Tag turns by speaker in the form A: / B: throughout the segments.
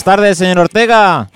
A: Buenas tardes, señor Ortega.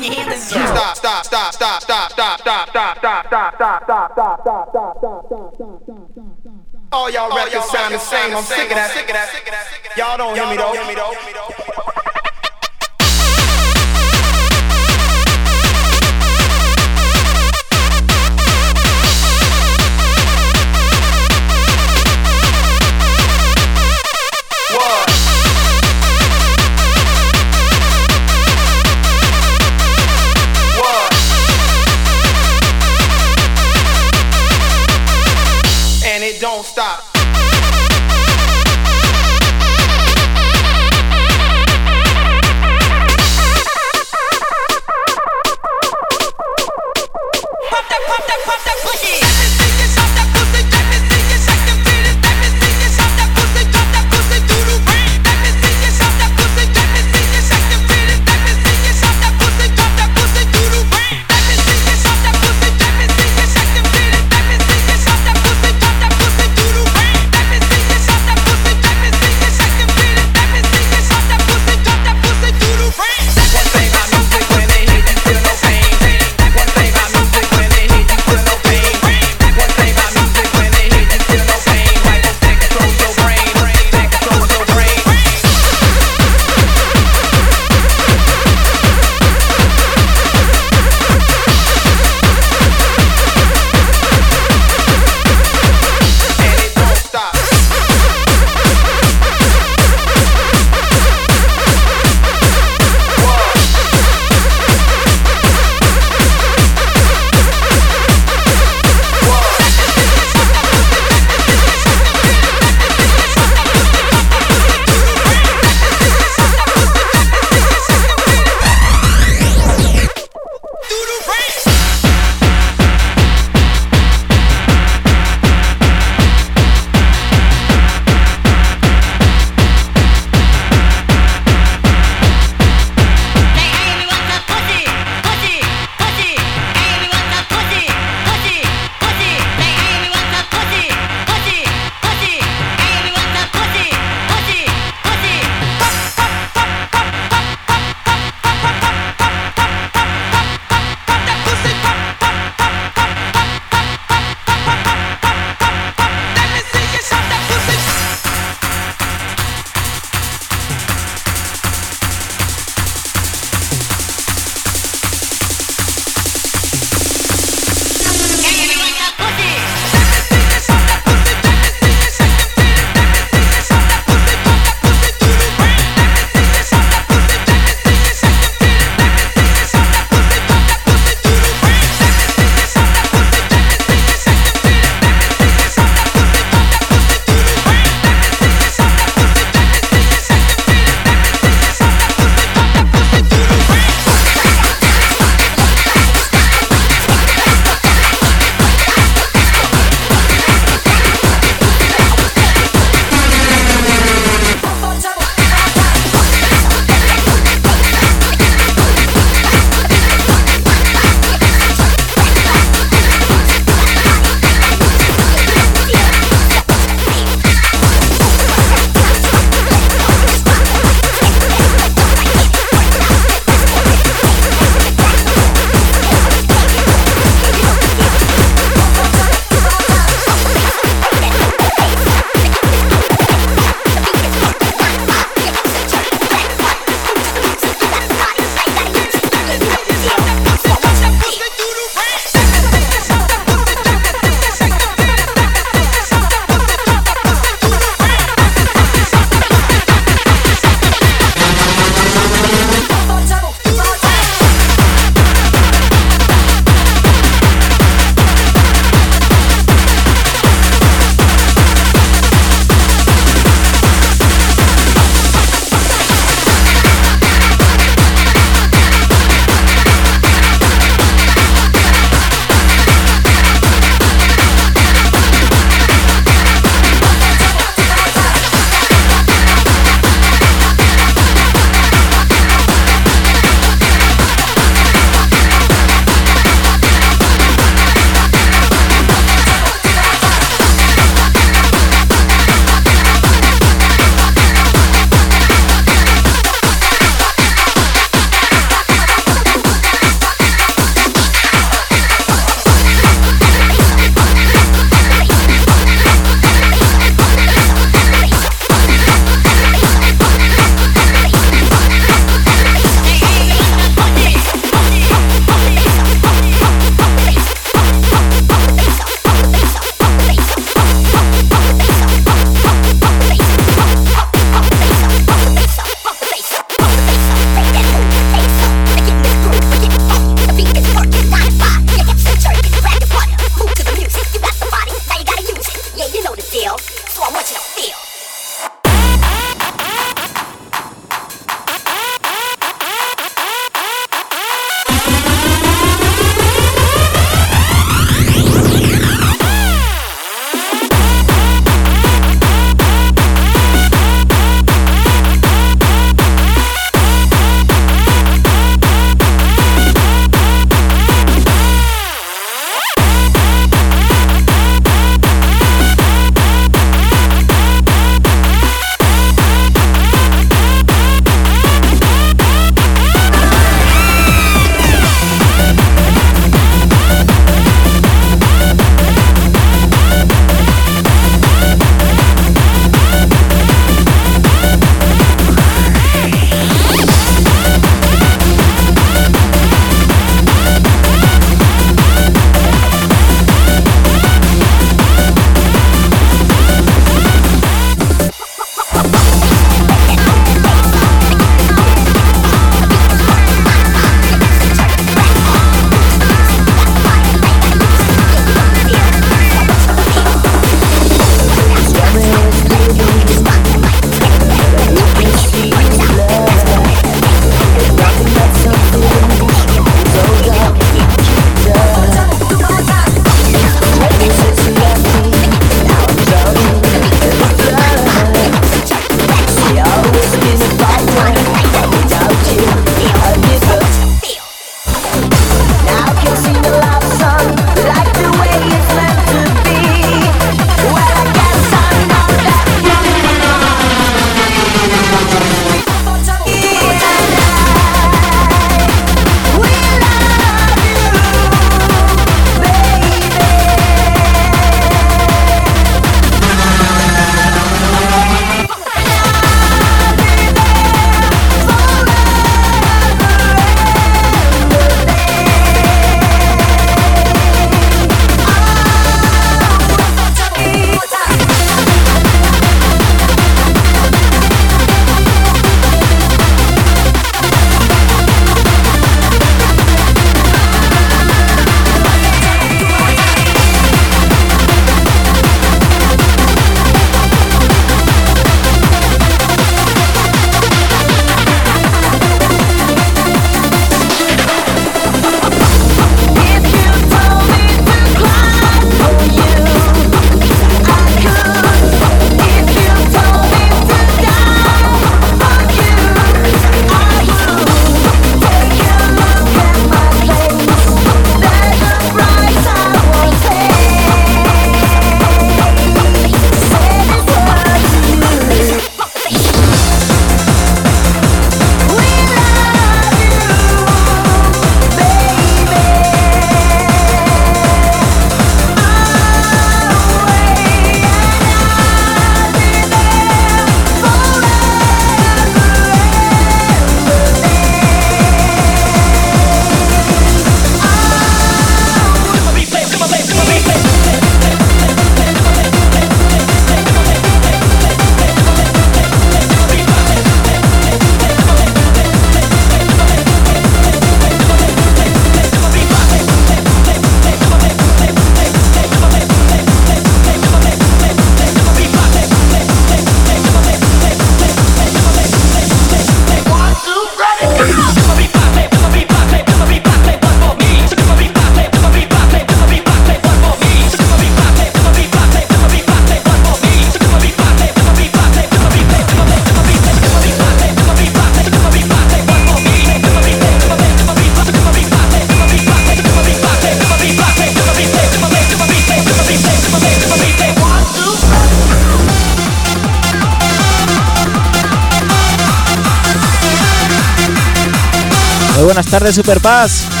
B: Muy buenas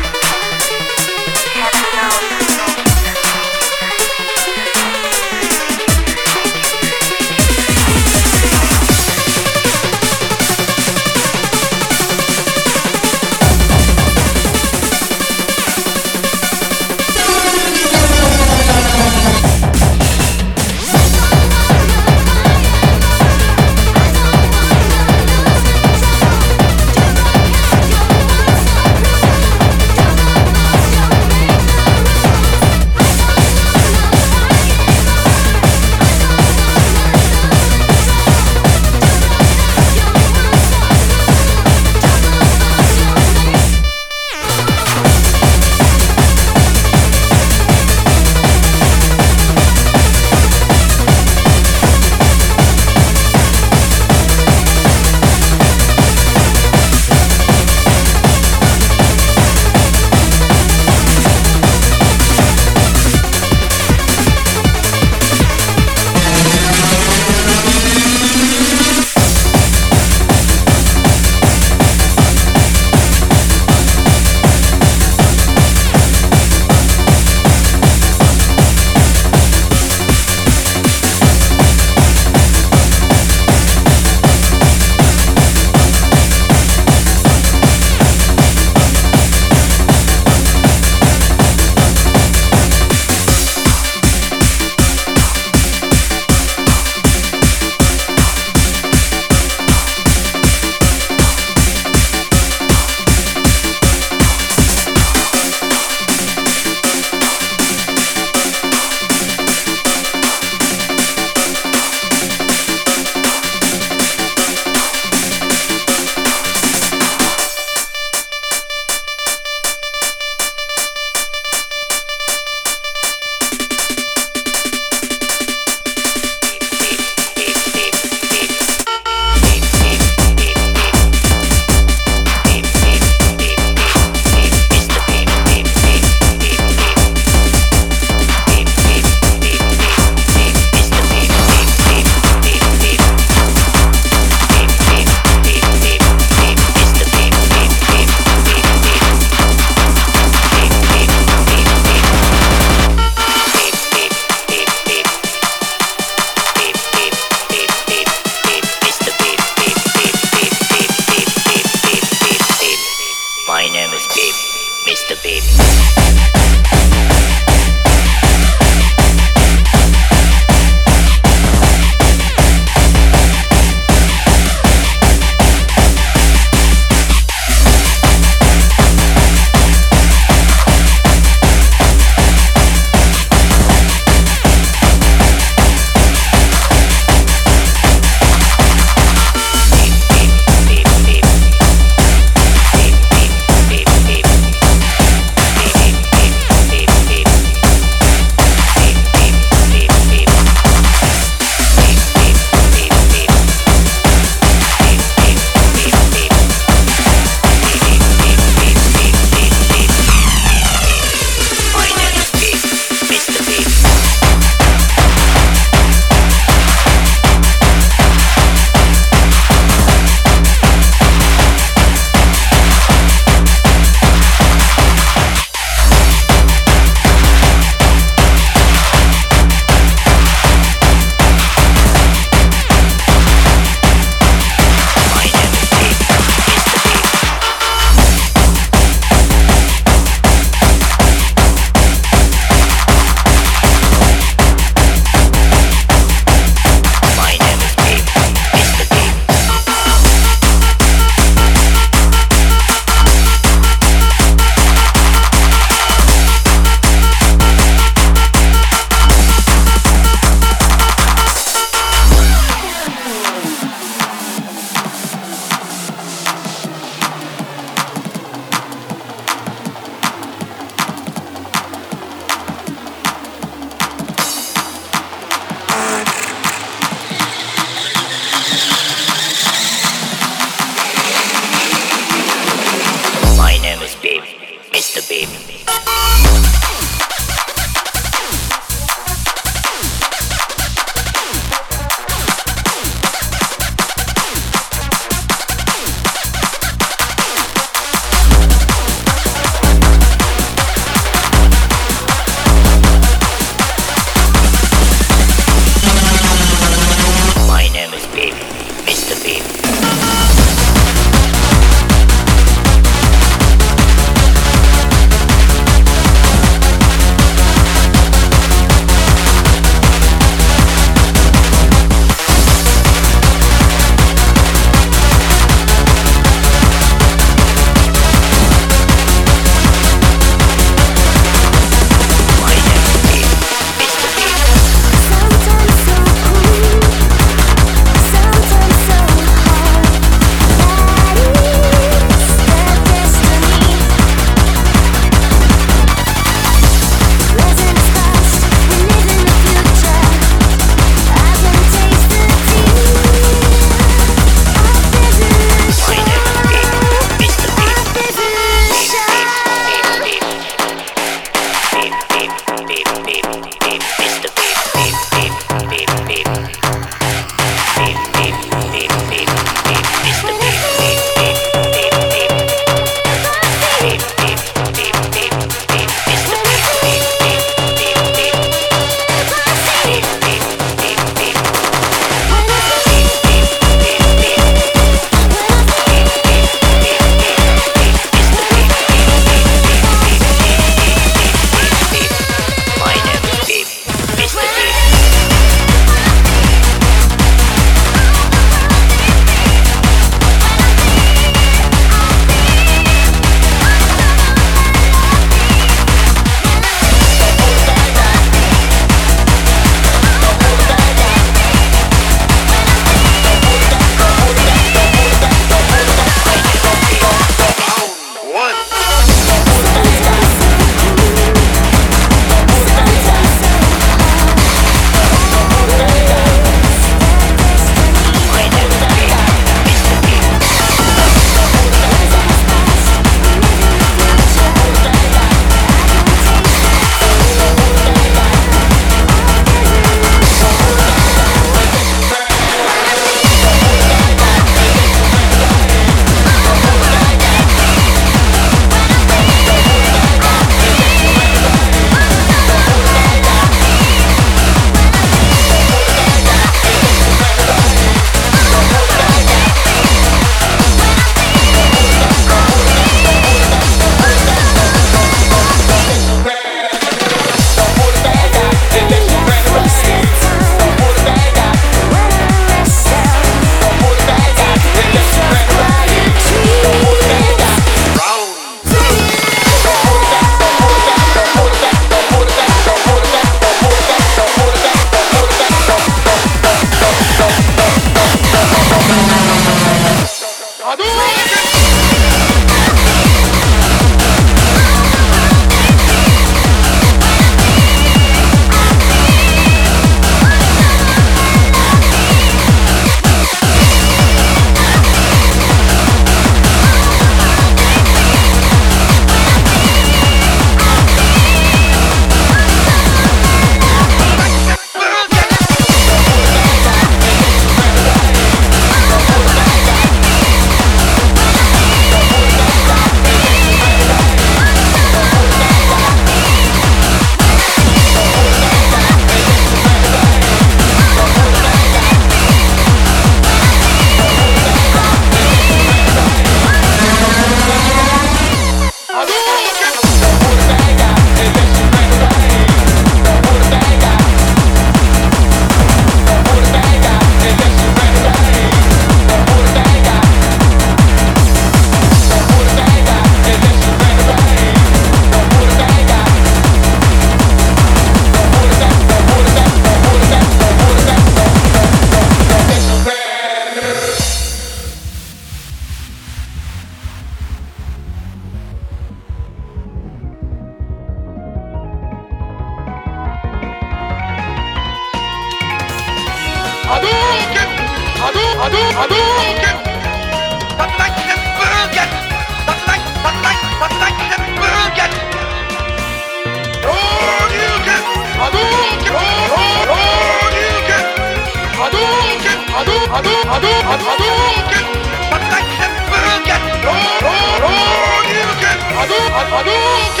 B: Hadouken!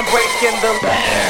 B: I'm breaking the.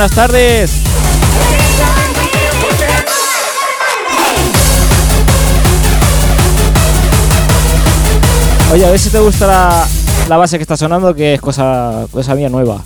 C: Buenas tardes. Oye, a ver si te gusta la, la base que está sonando, que es cosa, cosa mía nueva.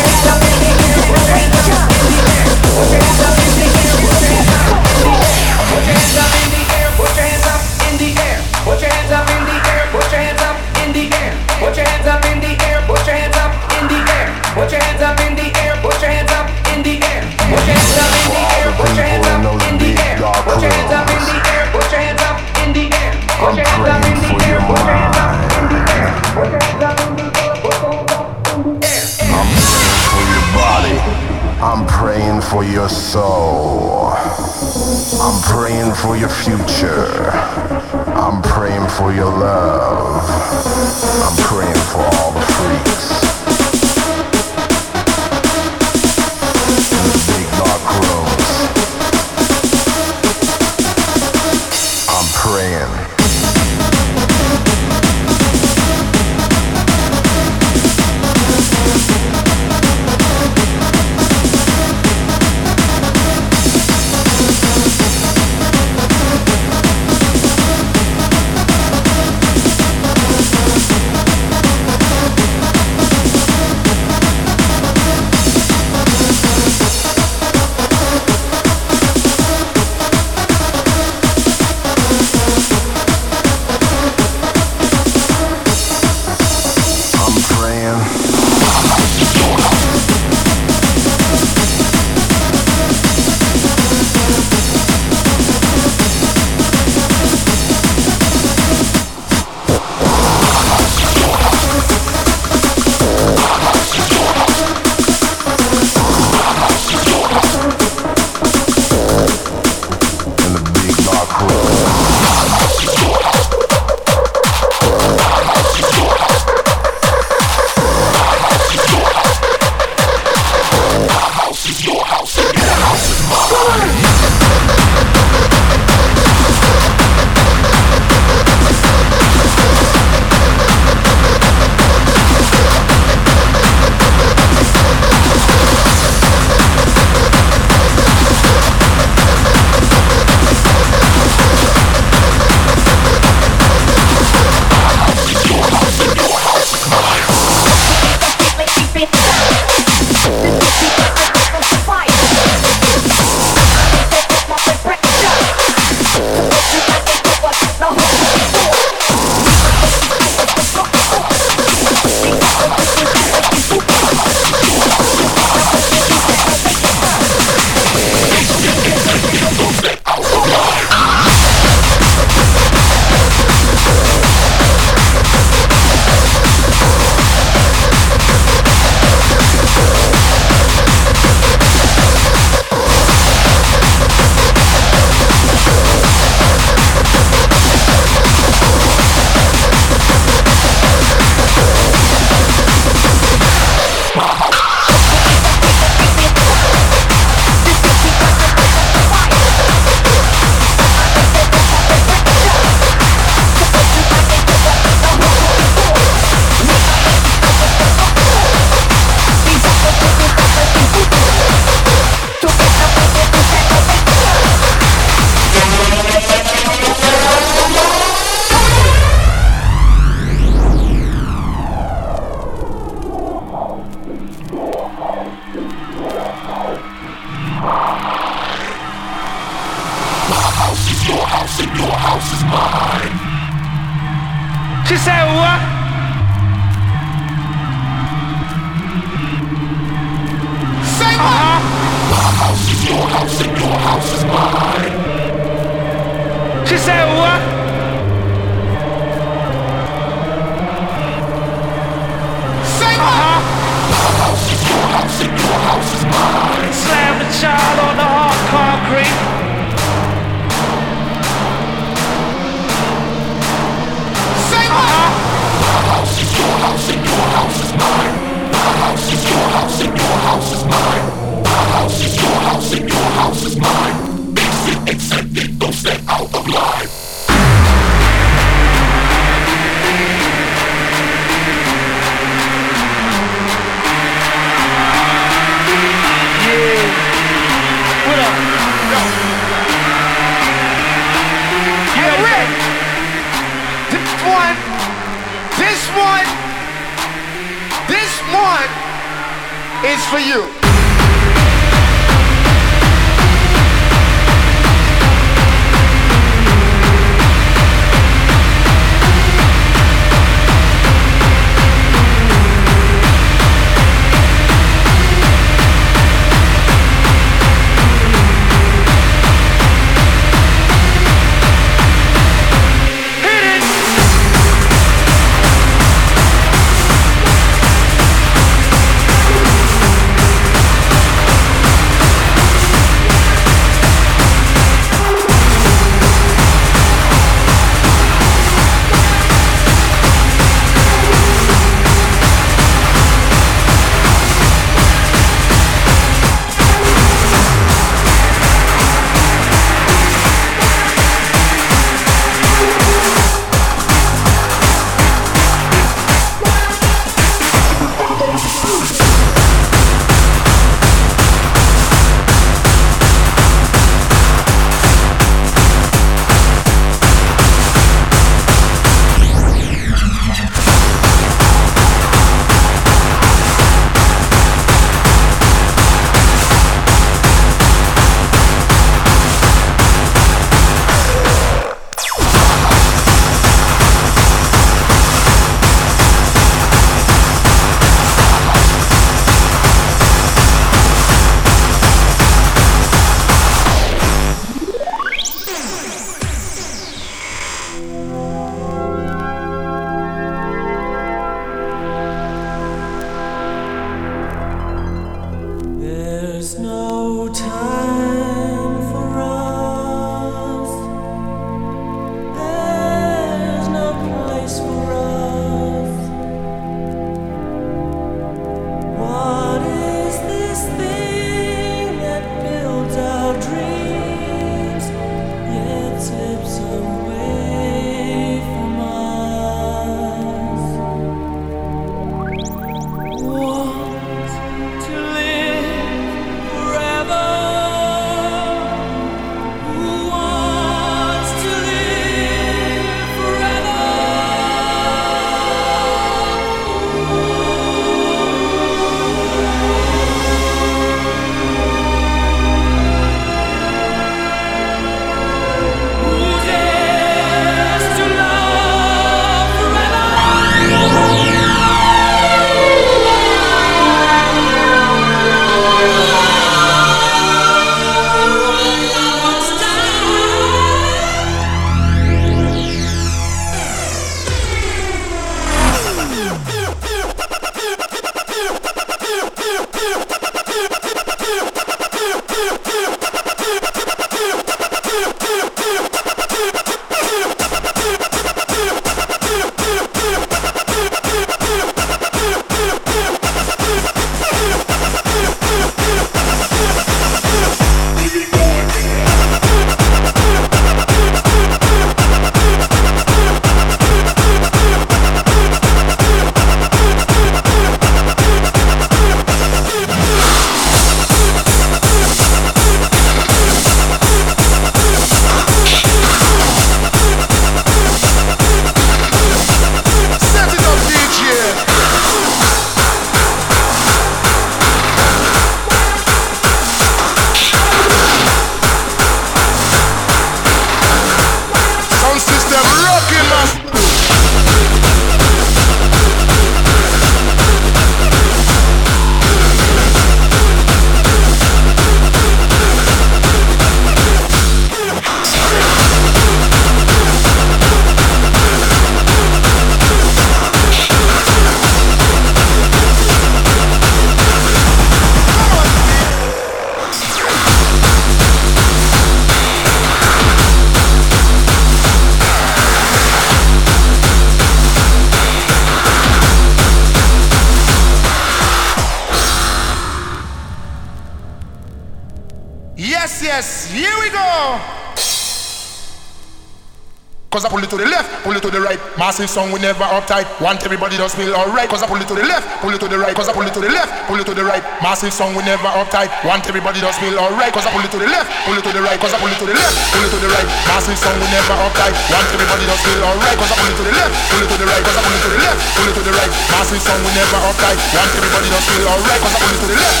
D: Cause I pull it to the left, pull it to the right. Massive song, we never uptight. Want everybody to feel alright. Cause I pull it to the left, pull it to the right. Cause I pull it to the left, pull it to the right. Massive song, we never uptight. Want everybody to feel alright. Cause I pull it to the left, pull it to the right. Cause I pull it to the left, pull it to the right. Massive song, we never uptight. Want everybody to feel alright. Cause I pull it to the left, pull it to the right. Cause I pull it to the left, pull it to the right. Massive song, we never uptight. Want everybody to feel alright. Cause I pull it to the left.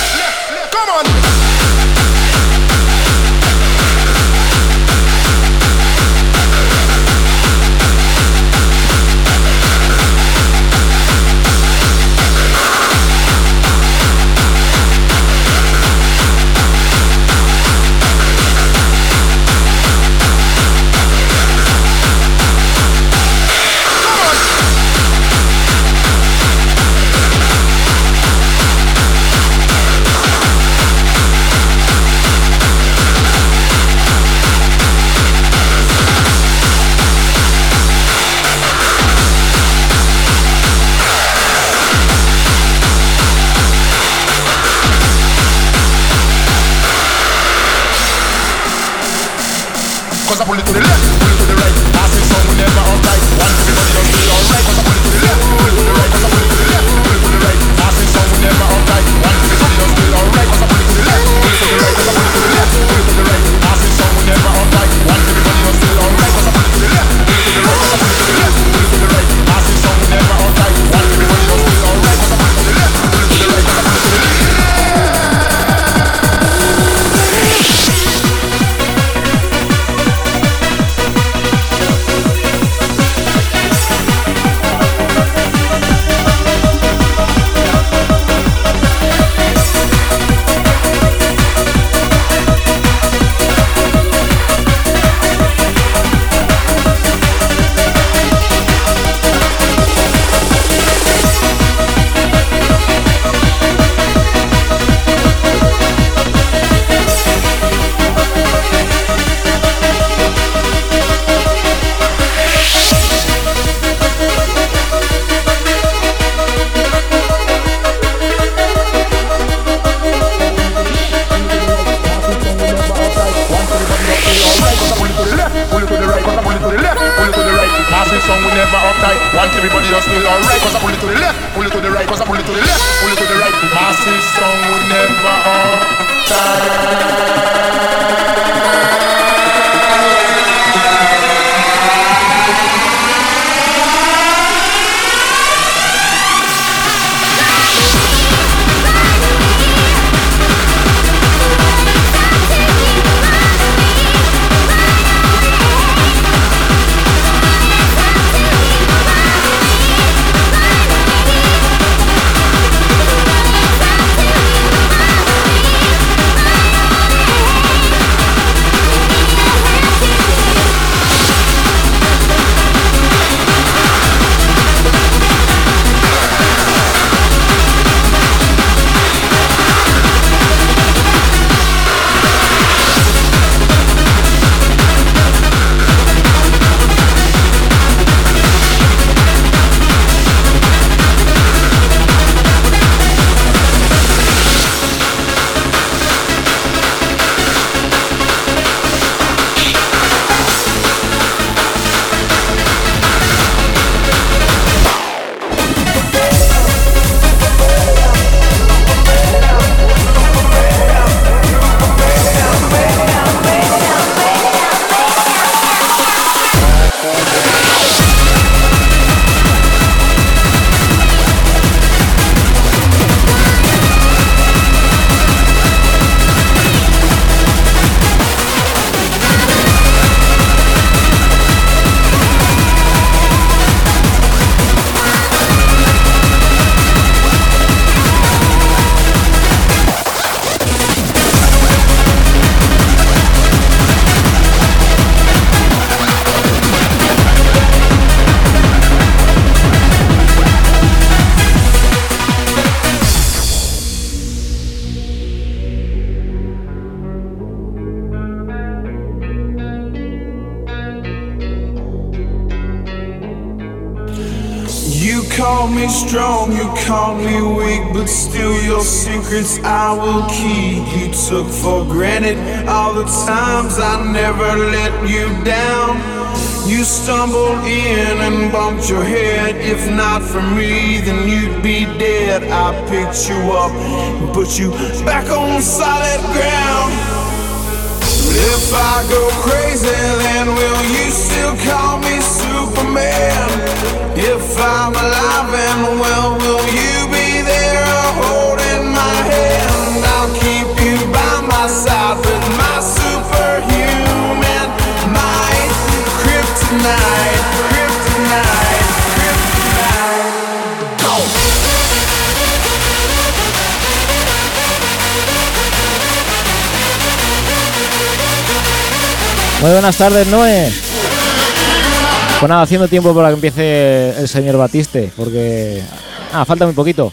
D: Come on.
E: Secrets I will keep. You took for granted all the times I never let you down. You stumbled in and bumped your head. If not for me, then you'd be dead. I picked you up and put you back on solid ground. If I go crazy, then will you still call me Superman? If I'm alive and well, will you
F: Muy buenas tardes, Noé. Pues nada, haciendo tiempo para que empiece el señor Batiste, porque. Ah, falta muy poquito.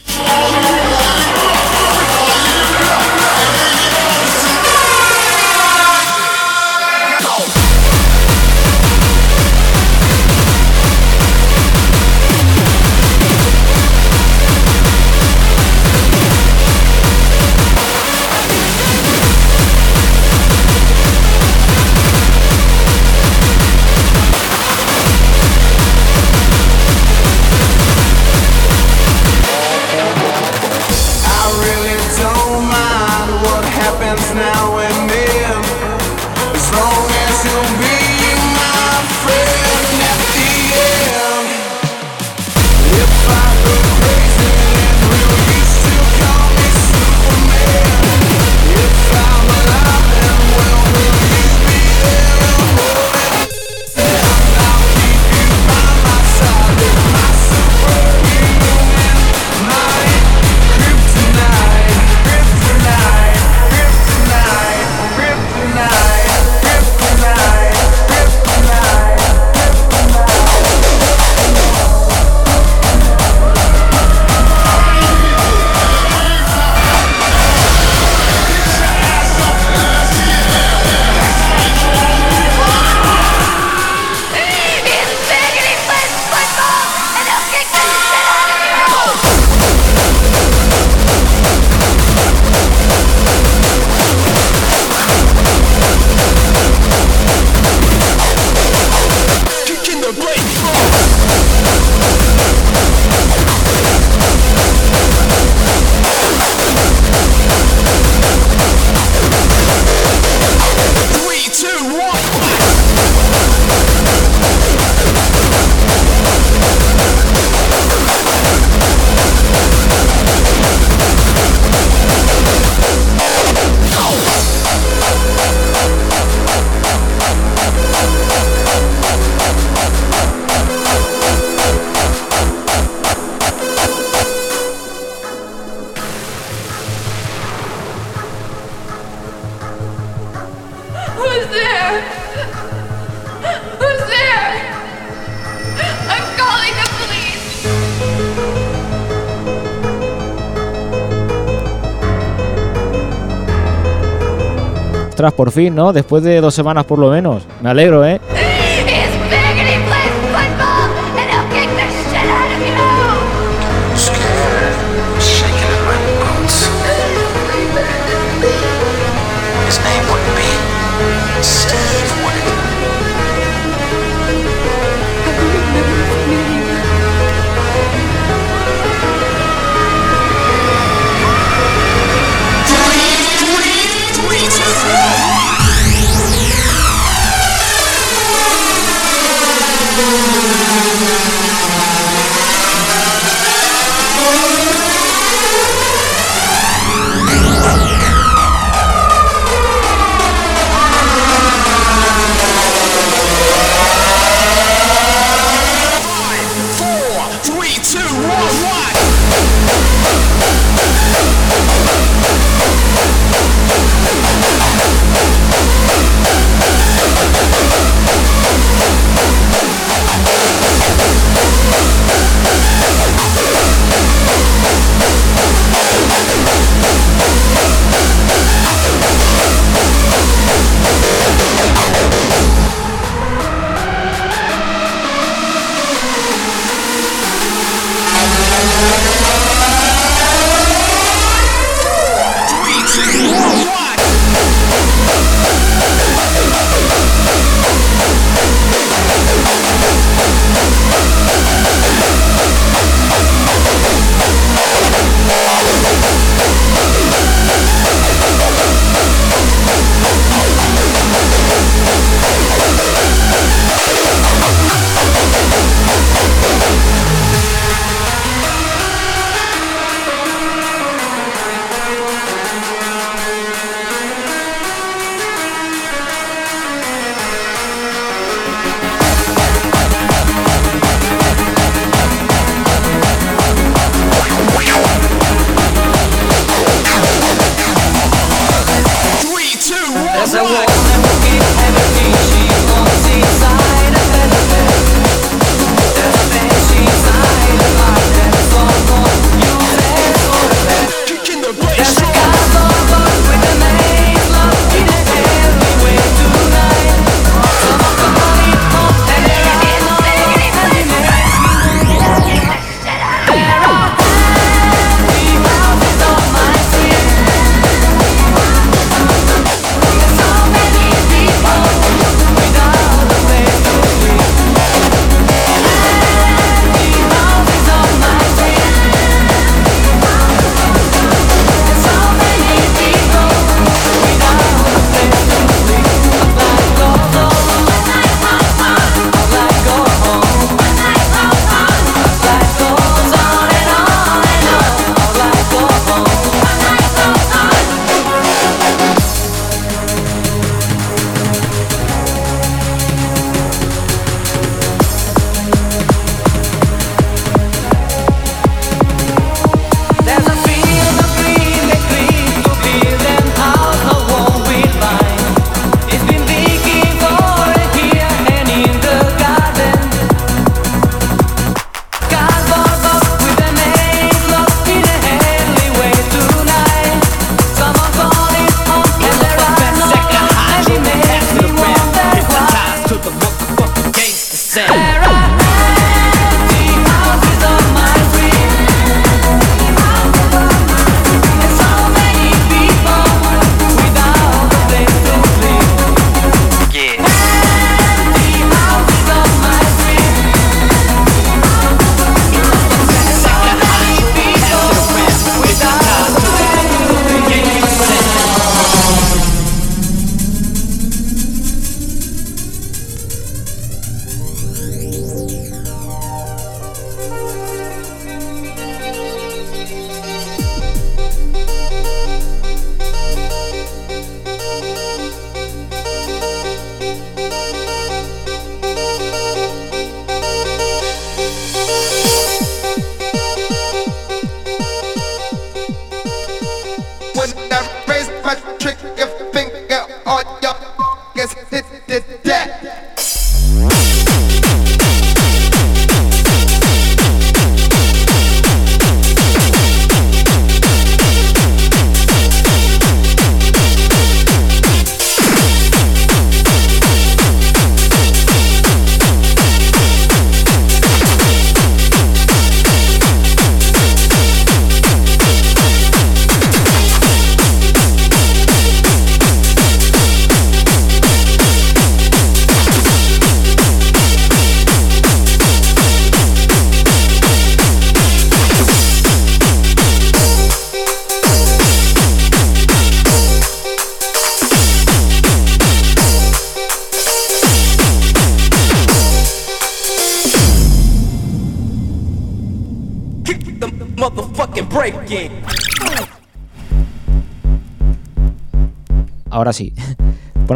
F: Por fin, ¿no? Después de dos semanas por lo menos. Me alegro, ¿eh?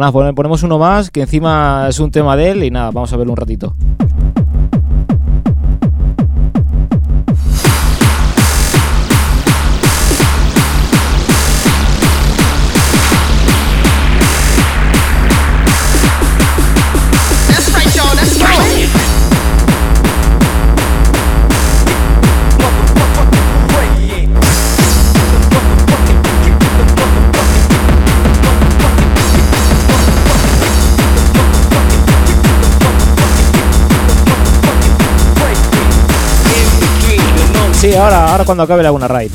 A: Pues nada, pone- ponemos uno más, que encima es un tema de él y nada, vamos a verlo un ratito. Sí, ahora, ahora cuando acabe la una raid.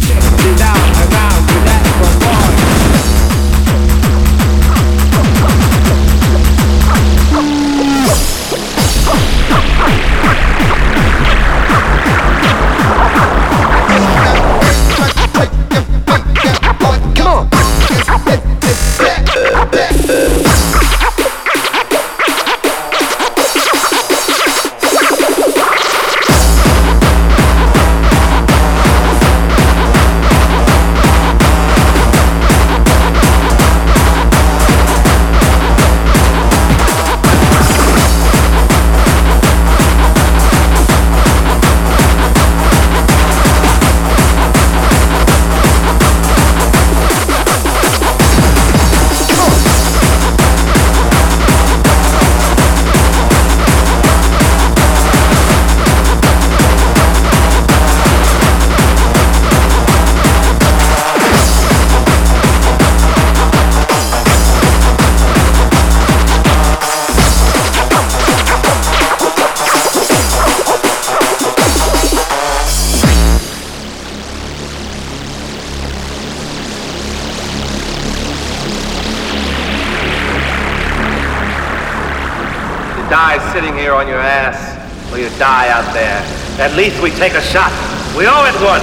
G: At least we take a shot. We owe it one.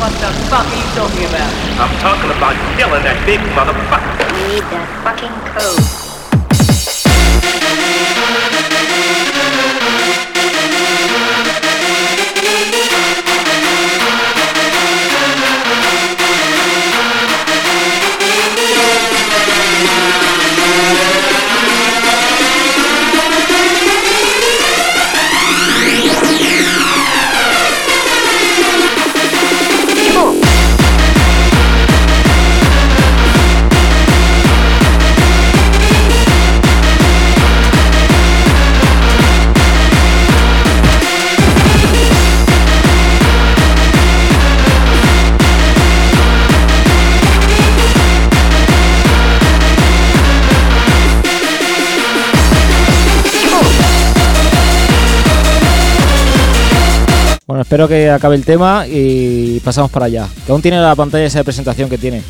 H: What the fuck are you talking about?
G: I'm talking about killing that big motherfucker.
H: We need that fucking code.
A: Espero que acabe el tema y pasamos para allá. Que aún tiene la pantalla esa de presentación que tiene.